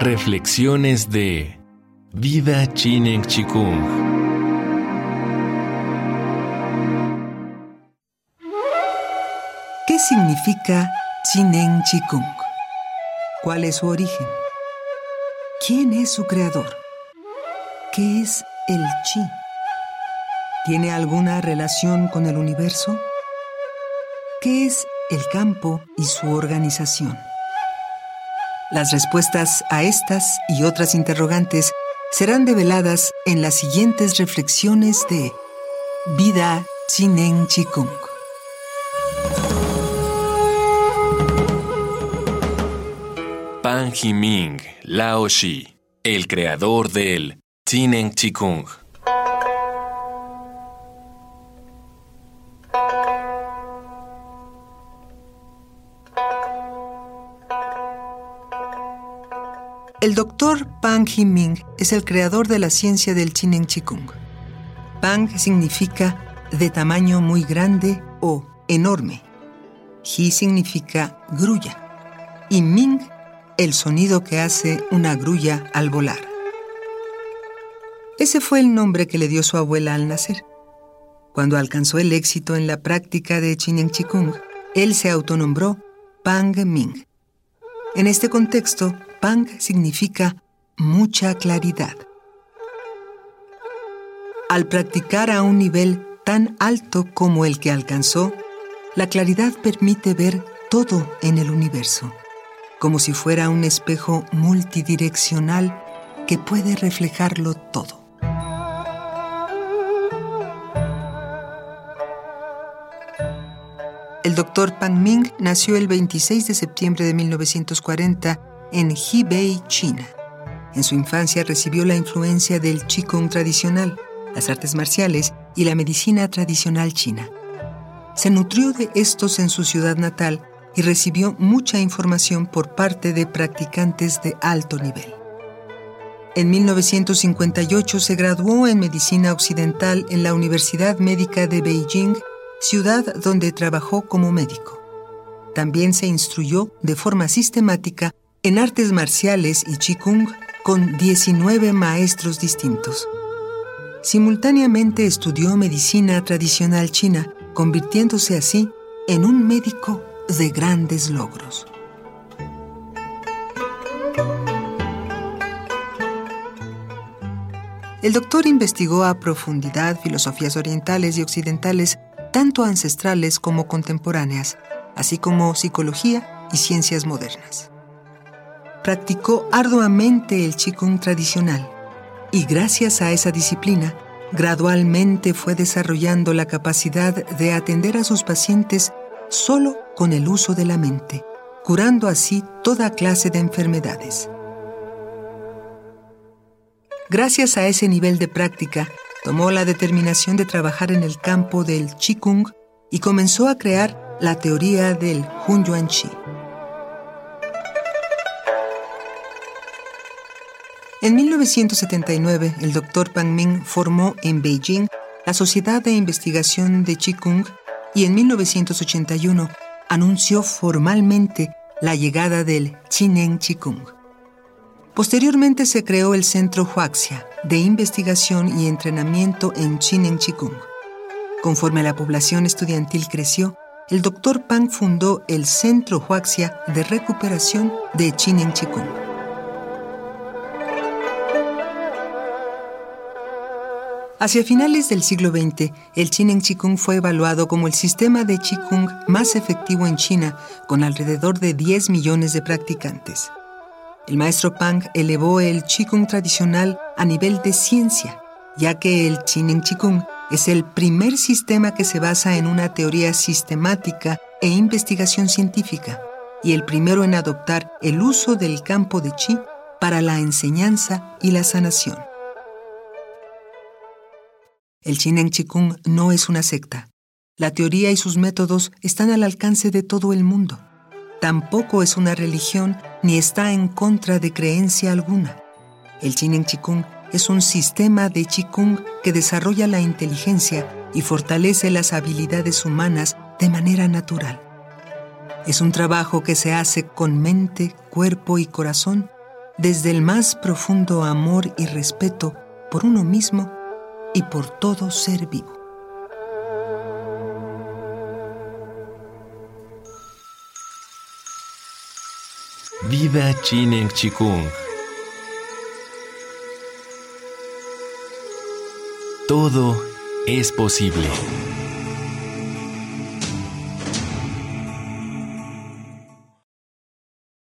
Reflexiones de Vida Chinen Chikung. ¿Qué significa Chinen Chikung? ¿Cuál es su origen? ¿Quién es su creador? ¿Qué es el chi? ¿Tiene alguna relación con el universo? ¿Qué es el campo y su organización? Las respuestas a estas y otras interrogantes serán develadas en las siguientes reflexiones de Vida Chinen Chikung. Pan Himing Lao Shi, el creador del Chinen Chikung. El doctor Pang Himing es el creador de la ciencia del Chinen Chikung. Pang significa de tamaño muy grande o enorme. Hi significa grulla. Y Ming, el sonido que hace una grulla al volar. Ese fue el nombre que le dio su abuela al nacer. Cuando alcanzó el éxito en la práctica de Chinen Chikung, él se autonombró Pang Ming. En este contexto, Pang significa mucha claridad. Al practicar a un nivel tan alto como el que alcanzó, la claridad permite ver todo en el universo, como si fuera un espejo multidireccional que puede reflejarlo todo. Doctor Pang Ming nació el 26 de septiembre de 1940 en Hebei, China. En su infancia recibió la influencia del Qigong tradicional, las artes marciales y la medicina tradicional china. Se nutrió de estos en su ciudad natal y recibió mucha información por parte de practicantes de alto nivel. En 1958 se graduó en medicina occidental en la Universidad Médica de Beijing, ciudad donde trabajó como médico. También se instruyó de forma sistemática en artes marciales y Qigong con 19 maestros distintos. Simultáneamente estudió medicina tradicional china, convirtiéndose así en un médico de grandes logros. El doctor investigó a profundidad filosofías orientales y occidentales, tanto ancestrales como contemporáneas, así como psicología y ciencias modernas practicó arduamente el Qigong tradicional y gracias a esa disciplina, gradualmente fue desarrollando la capacidad de atender a sus pacientes solo con el uso de la mente, curando así toda clase de enfermedades. Gracias a ese nivel de práctica, tomó la determinación de trabajar en el campo del Qigong y comenzó a crear la teoría del Hun Yuan Chi. En 1979, el Dr. Pang Ming formó en Beijing la Sociedad de Investigación de Qigong y en 1981 anunció formalmente la llegada del Chinen Qigong. Posteriormente se creó el Centro Huaxia de Investigación y Entrenamiento en Chinen Qigong. Conforme la población estudiantil creció, el Dr. Pang fundó el Centro Huaxia de Recuperación de Chinen Qigong. Hacia finales del siglo XX, el Chinen Qigong fue evaluado como el sistema de Qigong más efectivo en China, con alrededor de 10 millones de practicantes. El maestro Pang elevó el Qigong tradicional a nivel de ciencia, ya que el Chinen Qigong es el primer sistema que se basa en una teoría sistemática e investigación científica, y el primero en adoptar el uso del campo de Qi para la enseñanza y la sanación. El Chinen Chikung no es una secta. La teoría y sus métodos están al alcance de todo el mundo. Tampoco es una religión ni está en contra de creencia alguna. El Chinen Chikung es un sistema de Chikung que desarrolla la inteligencia y fortalece las habilidades humanas de manera natural. Es un trabajo que se hace con mente, cuerpo y corazón desde el más profundo amor y respeto por uno mismo y por todo ser vivo. Viva Chinen Chikung. Todo es posible.